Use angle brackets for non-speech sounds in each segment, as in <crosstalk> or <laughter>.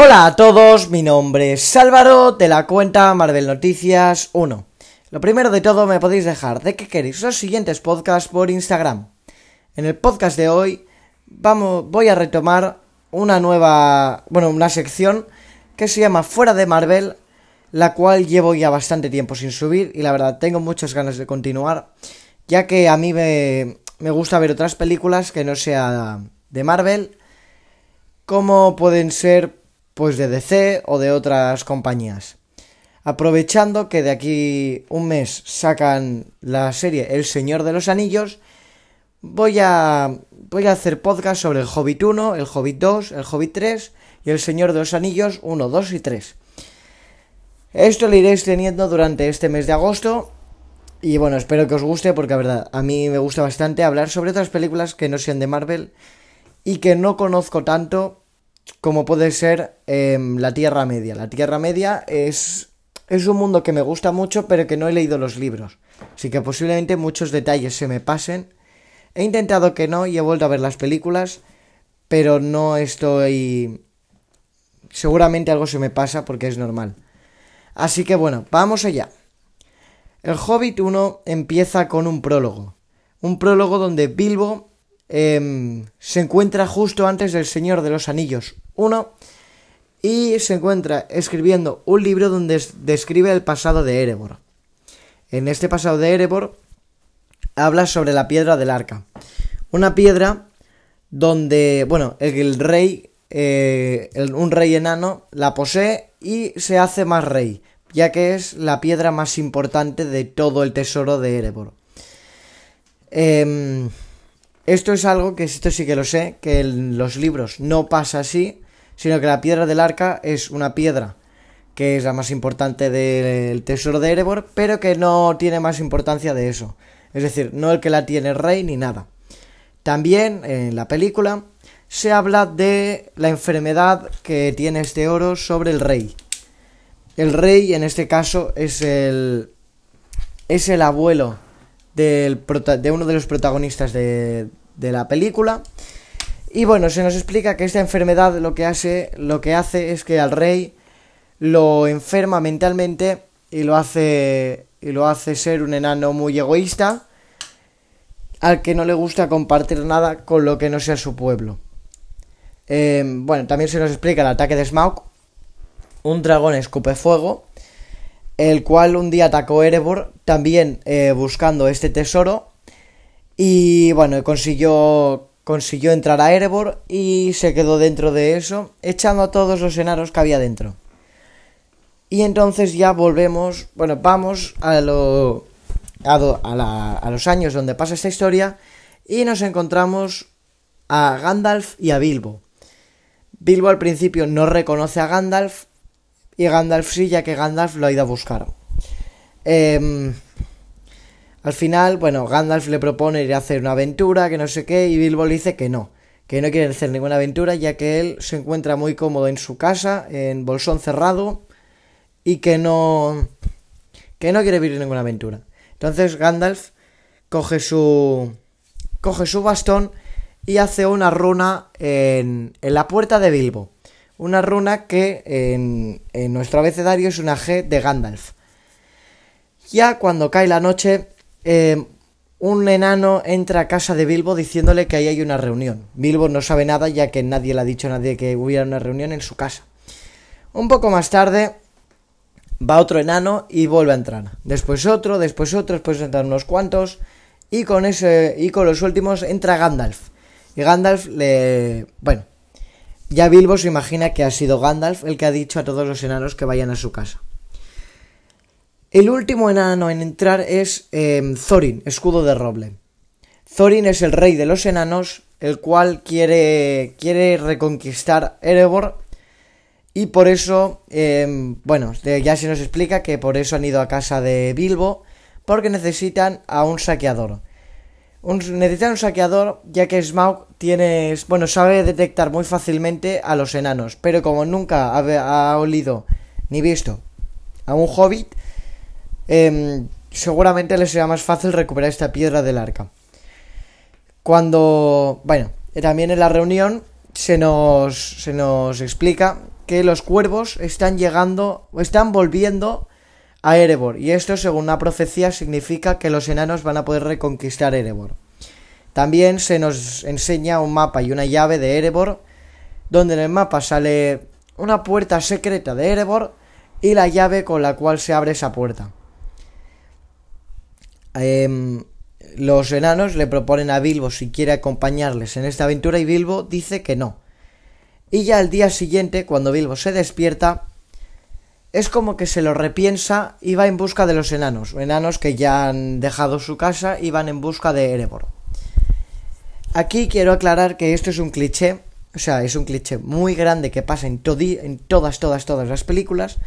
Hola a todos, mi nombre es Álvaro de la cuenta Marvel Noticias 1. Lo primero de todo me podéis dejar de que queréis los siguientes podcasts por Instagram. En el podcast de hoy vamos, voy a retomar una nueva, bueno, una sección que se llama Fuera de Marvel, la cual llevo ya bastante tiempo sin subir y la verdad tengo muchas ganas de continuar, ya que a mí me, me gusta ver otras películas que no sea de Marvel, como pueden ser pues de DC o de otras compañías. Aprovechando que de aquí un mes sacan la serie El Señor de los Anillos, voy a voy a hacer podcast sobre el Hobbit 1, el Hobbit 2, el Hobbit 3 y el Señor de los Anillos 1, 2 y 3. Esto lo iréis teniendo durante este mes de agosto y bueno, espero que os guste porque la verdad, a mí me gusta bastante hablar sobre otras películas que no sean de Marvel y que no conozco tanto como puede ser em, la Tierra Media. La Tierra Media es, es un mundo que me gusta mucho pero que no he leído los libros. Así que posiblemente muchos detalles se me pasen. He intentado que no y he vuelto a ver las películas, pero no estoy... Seguramente algo se me pasa porque es normal. Así que bueno, vamos allá. El Hobbit 1 empieza con un prólogo. Un prólogo donde Bilbo em, se encuentra justo antes del Señor de los Anillos 1 y se encuentra escribiendo un libro donde describe el pasado de Erebor. En este pasado de Erebor habla sobre la piedra del arca. Una piedra donde, bueno, el, rey, eh, un rey enano la posee y se hace más rey ya que es la piedra más importante de todo el tesoro de Erebor. Em, esto es algo que esto sí que lo sé, que en los libros no pasa así, sino que la piedra del arca es una piedra que es la más importante del tesoro de Erebor, pero que no tiene más importancia de eso. Es decir, no el que la tiene rey ni nada. También en la película se habla de la enfermedad que tiene este oro sobre el rey. El rey, en este caso, es el. es el abuelo de uno de los protagonistas de, de la película. Y bueno, se nos explica que esta enfermedad lo que hace, lo que hace es que al rey lo enferma mentalmente y lo hace y lo hace ser un enano muy egoísta al que no le gusta compartir nada con lo que no sea su pueblo. Eh, bueno, también se nos explica el ataque de Smaug, un dragón escupe fuego, el cual un día atacó Erebor, también eh, buscando este tesoro, y bueno, consiguió, consiguió entrar a Erebor y se quedó dentro de eso, echando a todos los enanos que había dentro. Y entonces ya volvemos, bueno, vamos a, lo, a, a los años donde pasa esta historia y nos encontramos a Gandalf y a Bilbo. Bilbo al principio no reconoce a Gandalf y Gandalf sí, ya que Gandalf lo ha ido a buscar. Em, al final, bueno, Gandalf le propone ir a hacer una aventura, que no sé qué, y Bilbo le dice que no, que no quiere hacer ninguna aventura, ya que él se encuentra muy cómodo en su casa, en bolsón cerrado, y que no, que no quiere vivir ninguna aventura. Entonces Gandalf coge su, coge su bastón y hace una runa en, en la puerta de Bilbo una runa que en, nuestro abecedario es una G de Gandalf. Ya cuando cae la noche, eh, un enano entra a casa de Bilbo diciéndole que ahí hay una reunión. Bilbo no sabe nada ya que nadie le ha dicho a nadie que hubiera una reunión en su casa. Un poco más tarde va otro enano y vuelve a entrar. Después otro, después otro, después entran unos cuantos y con ese y con los últimos entra Gandalf. Y Gandalf le, bueno, ya Bilbo se imagina que ha sido Gandalf el que ha dicho a todos los enanos que vayan a su casa. El último enano en entrar es em, Thorin, escudo de roble. Thorin es el rey de los enanos, el cual quiere, quiere reconquistar Erebor y por eso, em, bueno, ya se nos explica que por eso han ido a casa de Bilbo, porque necesitan a un saqueador. Un, necesitan un saqueador, ya que Smaug tiene, bueno, sabe detectar muy fácilmente a los enanos, pero como nunca ha, olido ni visto a un hobbit, em, seguramente le será más fácil recuperar esta piedra del arca. Cuando, bueno, también en la reunión se nos, se nos explica que los cuervos están llegando, están volviendo a Erebor. Y esto, según una profecía, significa que los enanos van a poder reconquistar Erebor. También se nos enseña un mapa y una llave de Erebor, donde en el mapa sale una puerta secreta de Erebor y la llave con la cual se abre esa puerta. Em, los enanos le proponen a Bilbo si quiere acompañarles en esta aventura y Bilbo dice que no. Y ya al día siguiente, cuando Bilbo se despierta, es como que se lo repiensa y va en busca de los enanos, enanos que ya han dejado su casa y van en busca de Erebor. Aquí quiero aclarar que esto es un cliché, o sea, es un cliché muy grande que pasa en, en todas, todas, todas las películas,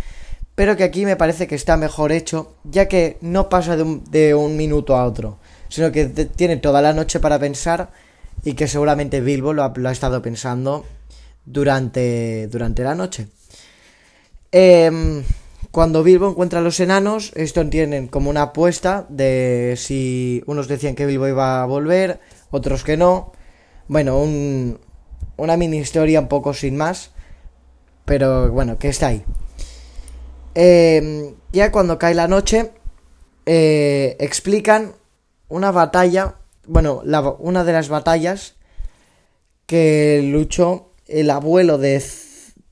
pero que aquí me parece que está mejor hecho, ya que no pasa de un, minuto a otro, sino que tiene toda la noche para pensar y que seguramente Bilbo lo ha, estado pensando durante, durante la noche. Em, cuando Bilbo encuentra a los enanos, esto tienen como una apuesta de si unos decían que Bilbo iba a volver, otros que no. Bueno, un, una mini historia un poco sin más, pero bueno, que está ahí. Em, ya cuando cae la noche, eh, explican una batalla, bueno, una de las batallas que luchó el abuelo de,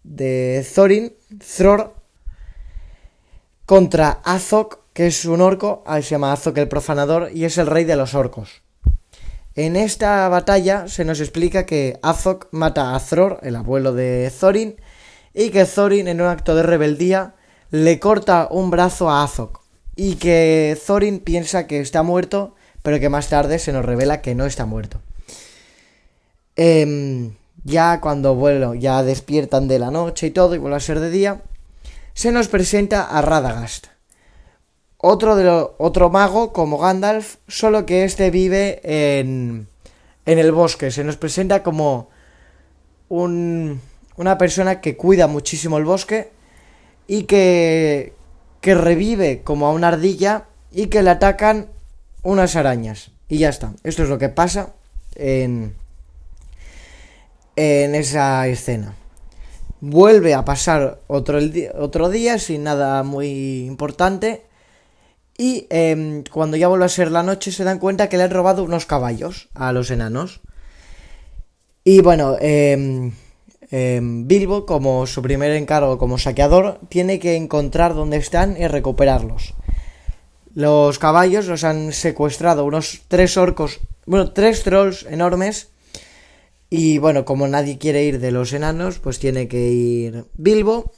de Thorin, Thror, contra Azog, que es un orco, ahí se llama Azog el profanador, y es el rey de los orcos. En esta batalla se nos explica que Azog mata a Thror, el abuelo de Thorin, y que Thorin, en un acto de rebeldía, le corta un brazo a Azog y que Thorin piensa que está muerto, pero que más tarde se nos revela que no está muerto. Em, ya cuando, bueno, ya despiertan de la noche y todo, y vuelve a ser de día, se nos presenta a Radagast. Otro, de otro mago como Gandalf, solo que este vive en, en el bosque. Se nos presenta como un, una persona que cuida muchísimo el bosque y que, que revive como a una ardilla y que le atacan unas arañas. Y ya está. Esto es lo que pasa en, en esa escena. Vuelve a pasar otro, otro día sin nada muy importante. Y em, cuando ya vuelve a ser la noche se dan cuenta que le han robado unos caballos a los enanos. Y bueno, eh, Em, Bilbo, como su primer encargo como saqueador, tiene que encontrar dónde están y recuperarlos. Los caballos los han secuestrado unos tres orcos, bueno, tres trolls enormes. Y bueno, como nadie quiere ir de los enanos, pues tiene que ir Bilbo.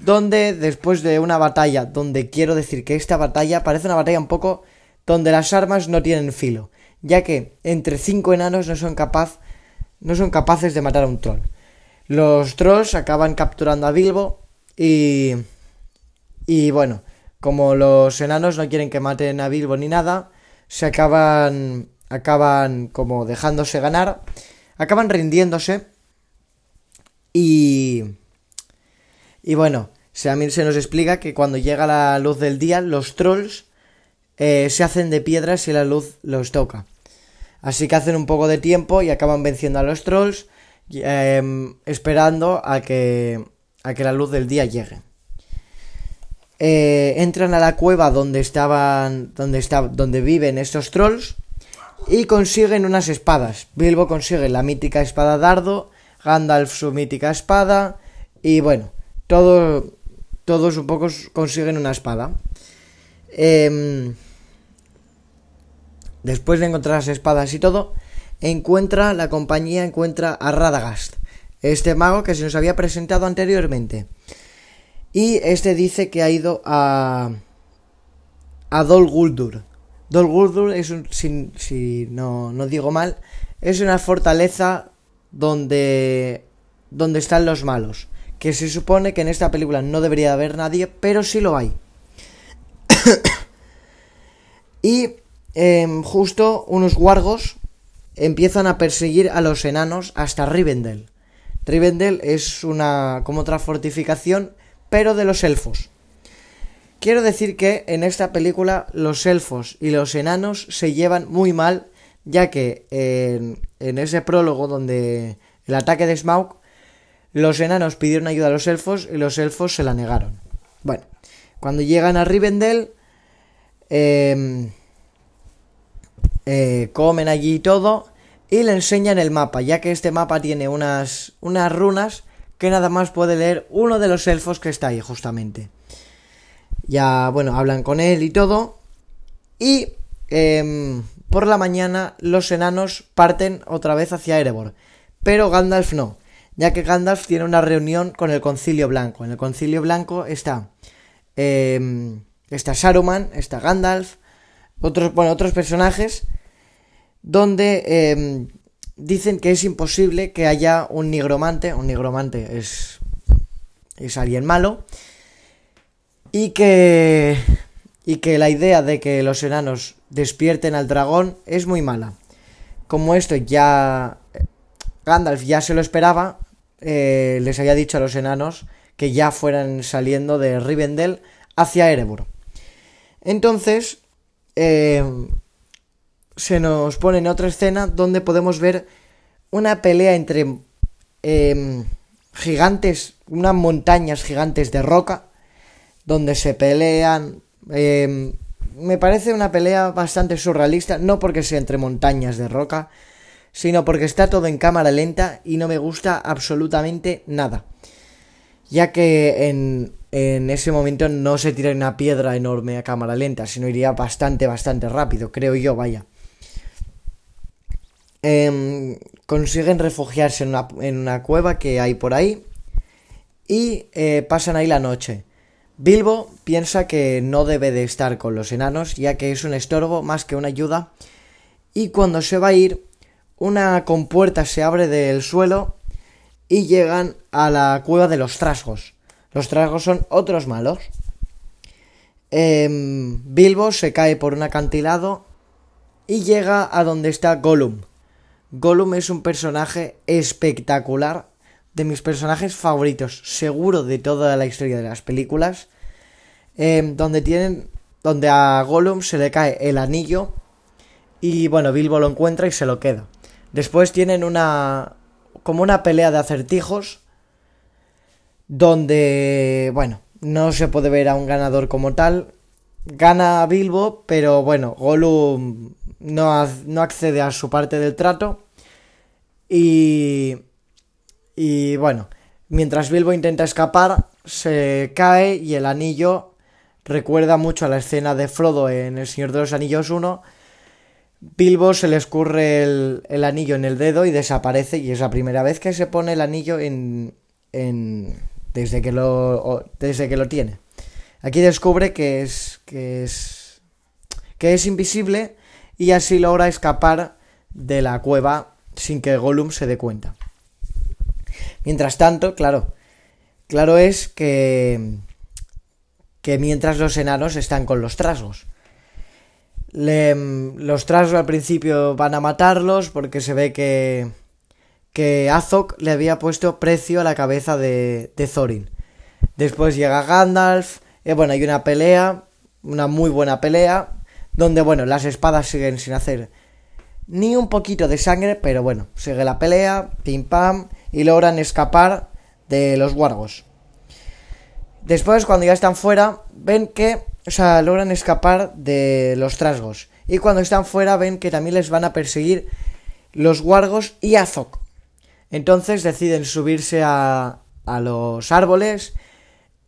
Donde después de una batalla, donde quiero decir que esta batalla parece una batalla un poco donde las armas no tienen filo, ya que entre cinco enanos no son capaz, no son capaces de matar a un troll. Los trolls acaban capturando a Bilbo y... Y bueno, como los enanos no quieren que maten a Bilbo ni nada, se acaban... acaban como dejándose ganar, acaban rindiéndose y... Y bueno, también se nos explica que cuando llega la luz del día, los trolls eh, se hacen de piedra si la luz los toca. Así que hacen un poco de tiempo y acaban venciendo a los trolls Em, esperando a que, a que la luz del día llegue. Eh, entran a la cueva donde estaban, donde, está, donde viven estos trolls y consiguen unas espadas. Bilbo consigue la mítica espada dardo, Gandalf su mítica espada y bueno, todo, todos un poco consiguen una espada. Em, después de encontrar las espadas y todo, encuentra, la compañía encuentra a Radagast, este mago que se nos había presentado anteriormente. Y este dice que ha ido a, a Dol Guldur. Dol Guldur es un, si, no, no digo mal, es una fortaleza donde, donde están los malos. Que se supone que en esta película no debería haber nadie, pero sí lo hay. <coughs> y em, justo unos guargos empiezan a perseguir a los enanos hasta Rivendell. Rivendell es una como otra fortificación, pero de los elfos. Quiero decir que en esta película los elfos y los enanos se llevan muy mal, ya que en, ese prólogo donde el ataque de Smaug, los enanos pidieron ayuda a los elfos y los elfos se la negaron. Bueno, cuando llegan a Rivendell, em, eh, comen allí todo y le enseñan el mapa, ya que este mapa tiene unas, unas runas que nada más puede leer uno de los elfos que está ahí justamente. Ya, bueno, hablan con él y todo. Y em, por la mañana los enanos parten otra vez hacia Erebor. Pero Gandalf no, ya que Gandalf tiene una reunión con el Concilio Blanco. En el Concilio Blanco está, eh, está Saruman, está Gandalf, otros, bueno, otros personajes, donde em, dicen que es imposible que haya un nigromante, un nigromante es, es alguien malo, y que, y que la idea de que los enanos despierten al dragón es muy mala. Como esto ya Gandalf ya se lo esperaba, eh, les había dicho a los enanos que ya fueran saliendo de Rivendell hacia Erebor. Entonces, eh, se nos pone en otra escena donde podemos ver una pelea entre em, gigantes, unas montañas gigantes de roca, donde se pelean. Em, me parece una pelea bastante surrealista, no porque sea entre montañas de roca, sino porque está todo en cámara lenta y no me gusta absolutamente nada. Ya que en, en ese momento no se tira una piedra enorme a cámara lenta, sino iría bastante, bastante rápido, creo yo, vaya. Em, consiguen refugiarse en una, en una, cueva que hay por ahí y eh, pasan ahí la noche. Bilbo piensa que no debe de estar con los enanos ya que es un estorbo más que una ayuda y cuando se va a ir una compuerta se abre del suelo y llegan a la cueva de los trasgos. Los trasgos son otros malos. Em, Bilbo se cae por un acantilado y llega a donde está Gollum. Gollum es un personaje espectacular, de mis personajes favoritos, seguro de toda la historia de las películas, em, donde tienen, donde a Gollum se le cae el anillo y bueno, Bilbo lo encuentra y se lo queda. Después tienen una, como una pelea de acertijos, donde, bueno, no se puede ver a un ganador como tal. Gana Bilbo, pero bueno, Gollum no, no accede a su parte del trato. Y, y bueno, mientras Bilbo intenta escapar, se cae y el anillo recuerda mucho a la escena de Frodo en El Señor de los Anillos 1. Bilbo se le escurre el, anillo en el dedo y desaparece y es la primera vez que se pone el anillo en, en desde que lo desde que lo tiene. Aquí descubre que es que es que es invisible y así logra escapar de la cueva sin que Gollum se dé cuenta. Mientras tanto, claro, claro es que que mientras los enanos están con los trasgos. Le, los trasgos al principio van a matarlos porque se ve que que Azog le había puesto precio a la cabeza de, de Thorin. Después llega Gandalf, y bueno, hay una pelea, una muy buena pelea, donde bueno, las espadas siguen sin hacer ni un poquito de sangre, pero bueno, sigue la pelea, pim pam, y logran escapar de los guargos. Después, cuando ya están fuera, ven que, o sea, logran escapar de los trasgos. Y cuando están fuera, ven que también les van a perseguir los guargos y Azog. Entonces deciden subirse a, a los árboles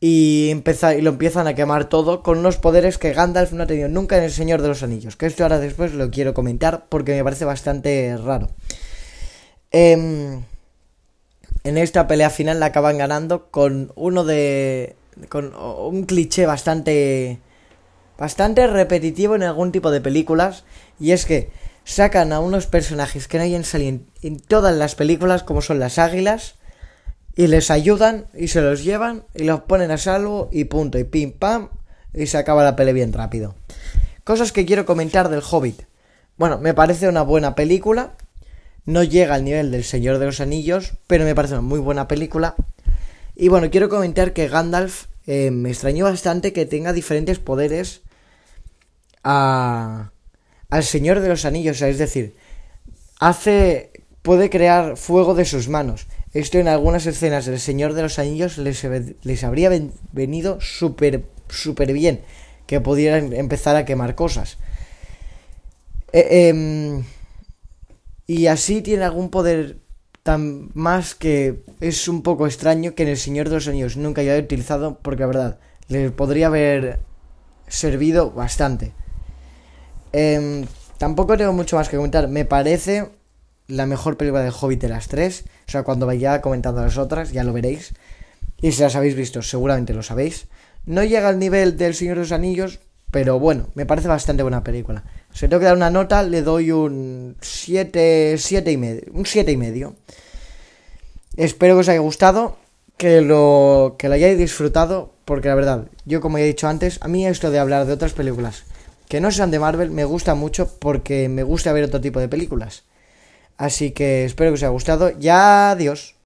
y, y lo empiezan a quemar todo con unos poderes que Gandalf no ha tenido nunca en El Señor de los Anillos. Que esto ahora después lo quiero comentar porque me parece bastante raro. Eh, en esta pelea final la acaban ganando con uno de... con un cliché bastante... bastante repetitivo en algún tipo de películas. Y es que sacan a unos personajes que no hayan salido en todas las películas como son las águilas y les ayudan y se los llevan y los ponen a salvo y punto y pim pam y se acaba la pelea bien rápido. Cosas que quiero comentar del Hobbit. Bueno, me parece una buena película. No llega al nivel del Señor de los Anillos, pero me parece una muy buena película. Y bueno, quiero comentar que Gandalf eh, me extrañó bastante que tenga diferentes poderes a, al Señor de los Anillos. es decir, hace puede crear fuego de sus manos. Esto en algunas escenas del Señor de los Anillos les, les habría venido súper, súper bien que pudieran empezar a quemar cosas. Eh, em, y así tiene algún poder tan más que es un poco extraño que en el Señor de los Anillos nunca haya utilizado porque la verdad le podría haber servido bastante. Em, tampoco tengo mucho más que comentar. Me parece la mejor película de Hobbit de las tres. O sea, cuando vaya comentando las otras, ya lo veréis. Y si las habéis visto, seguramente lo sabéis. No llega al nivel del Señor de los Anillos, pero bueno, me parece bastante buena película. Si tengo que dar una nota, le doy un 7, 7 y medio. Un 7 y medio. Espero que os haya gustado, que lo, que lo hayáis disfrutado, porque la verdad, yo como he dicho antes, a mí esto de hablar de otras películas que no sean de Marvel me gusta mucho porque me gusta ver otro tipo de películas. Así que espero que os haya gustado. Ya adiós.